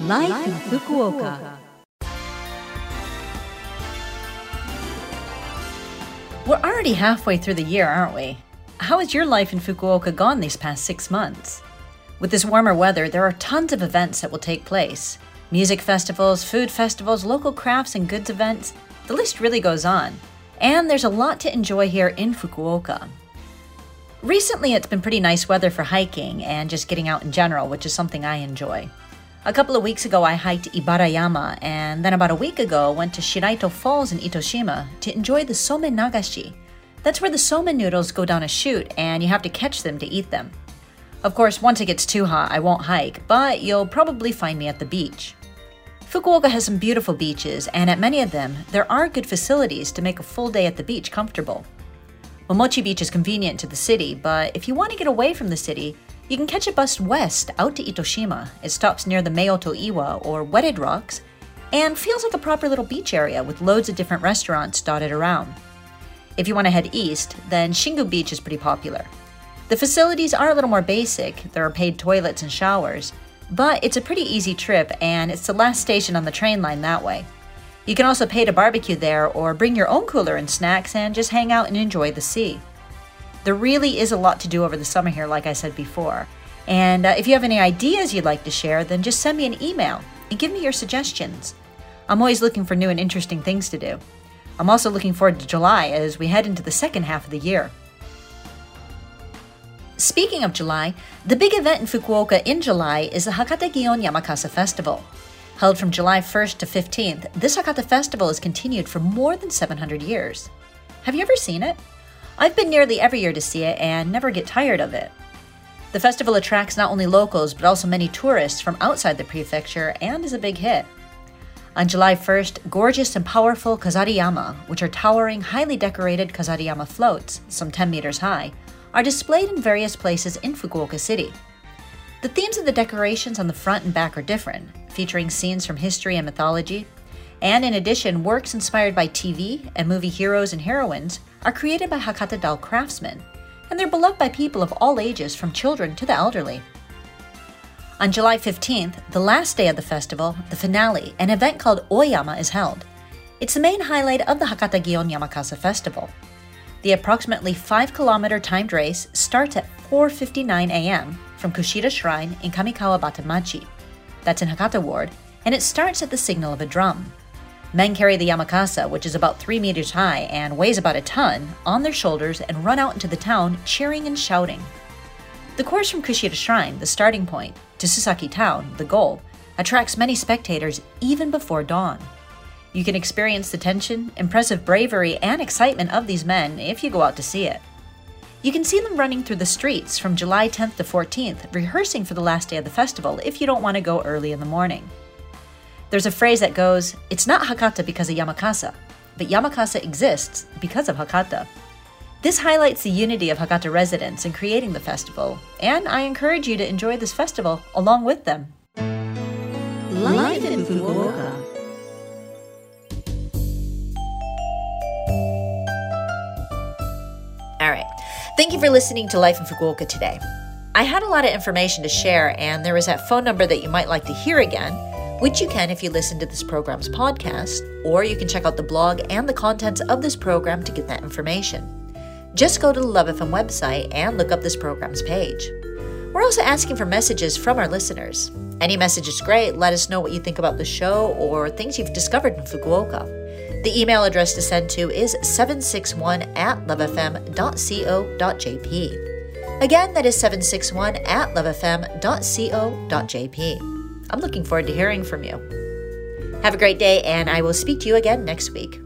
Life, in Fukuoka. We're already halfway through the year, aren't we? How has your life in Fukuoka gone these past six months? With this warmer weather, there are tons of events that will take place music festivals, food festivals, local crafts and goods events. The list really goes on. And there's a lot to enjoy here in Fukuoka. Recently, it's been pretty nice weather for hiking and just getting out in general, which is something I enjoy. A couple of weeks ago, I hiked Aburayama, and then about a week ago, went to Shiraito Falls in Itoshima to enjoy the somen nagashi. That's where the somen noodles go down a chute, and you have to catch them to eat them. Of course, once it gets too hot, I won't hike, but you'll probably find me at the beach. Fukuoka has some beautiful beaches, and at many of them, there are good facilities to make a full day at the beach comfortable. Momochi Beach is convenient to the city, but if you want to get away from the city, you can catch a bus west out to Itoshima. It stops near the Meoto Iwa, or Wedded Rocks, and feels like a proper little beach area with loads of different restaurants dotted around. If you want to head east, then Shingu Beach is pretty popular. The facilities are a little more basic, there are paid toilets and showers, but it's a pretty easy trip and it's the last station on the train line that way. You can also pay to barbecue there or bring your own cooler and snacks and just hang out and enjoy the sea. There really is a lot to do over the summer here, like I said before. And uh, if you have any ideas you'd like to share, then just send me an email and give me your suggestions. I'm always looking for new and interesting things to do. I'm also looking forward to July as we head into the second half of the year. Speaking of July, the big event in Fukuoka in July is the Hakata Gion Yamakasa Festival. Held from July 1st to 15th, this Hakata festival has continued for more than 700 years. Have you ever seen it? I've been nearly every year to see it and never get tired of it. The festival attracts not only locals but also many tourists from outside the prefecture and is a big hit. On July 1st, gorgeous and powerful Kazariyama, which are towering, highly decorated Kazariyama floats, some 10 meters high, are displayed in various places in Fukuoka City. The themes of the decorations on the front and back are different, featuring scenes from history and mythology. And in addition, works inspired by TV and movie heroes and heroines are created by Hakata doll craftsmen, and they're beloved by people of all ages, from children to the elderly. On July 15th, the last day of the festival, the finale, an event called Oiyama is held. It's the main highlight of the Hakata Gion Yamakasa festival. The approximately 5 kilometer timed race starts at 4:59 a.m. from Kushida Shrine in Kamikawabata-machi. That's in Hakata Ward, and it starts at the signal of a drum. Men carry the yamakasa, which is about 3 meters high and weighs about a ton, on their shoulders and run out into the town cheering and shouting. The course from Kushida Shrine, the starting point, to Susaki Town, the goal, attracts many spectators even before dawn. You can experience the tension, impressive bravery, and excitement of these men if you go out to see it. You can see them running through the streets from July 10th to 14th, rehearsing for the last day of the festival if you don't want to go early in the morning. There's a phrase that goes, It's not Hakata because of Yamakasa, but Yamakasa exists because of Hakata. This highlights the unity of Hakata residents in creating the festival, and I encourage you to enjoy this festival along with them. Life in Fukuoka. All right. Thank you for listening to Life in Fukuoka today. I had a lot of information to share, and there was that phone number that you might like to hear again, which you can if you listen to this program's podcast, or you can check out the blog and the contents of this program to get that information. Just go to the Love FM website and look up this program's page. We're also asking for messages from our listeners. Any message is great. Let us know what you think about the show or things you've discovered in Fukuoka. The email address to send to is 761 at lovefm.co.jp. Again, that is 761 at lovefm.co.jp. I'm looking forward to hearing from you. Have a great day, and I will speak to you again next week.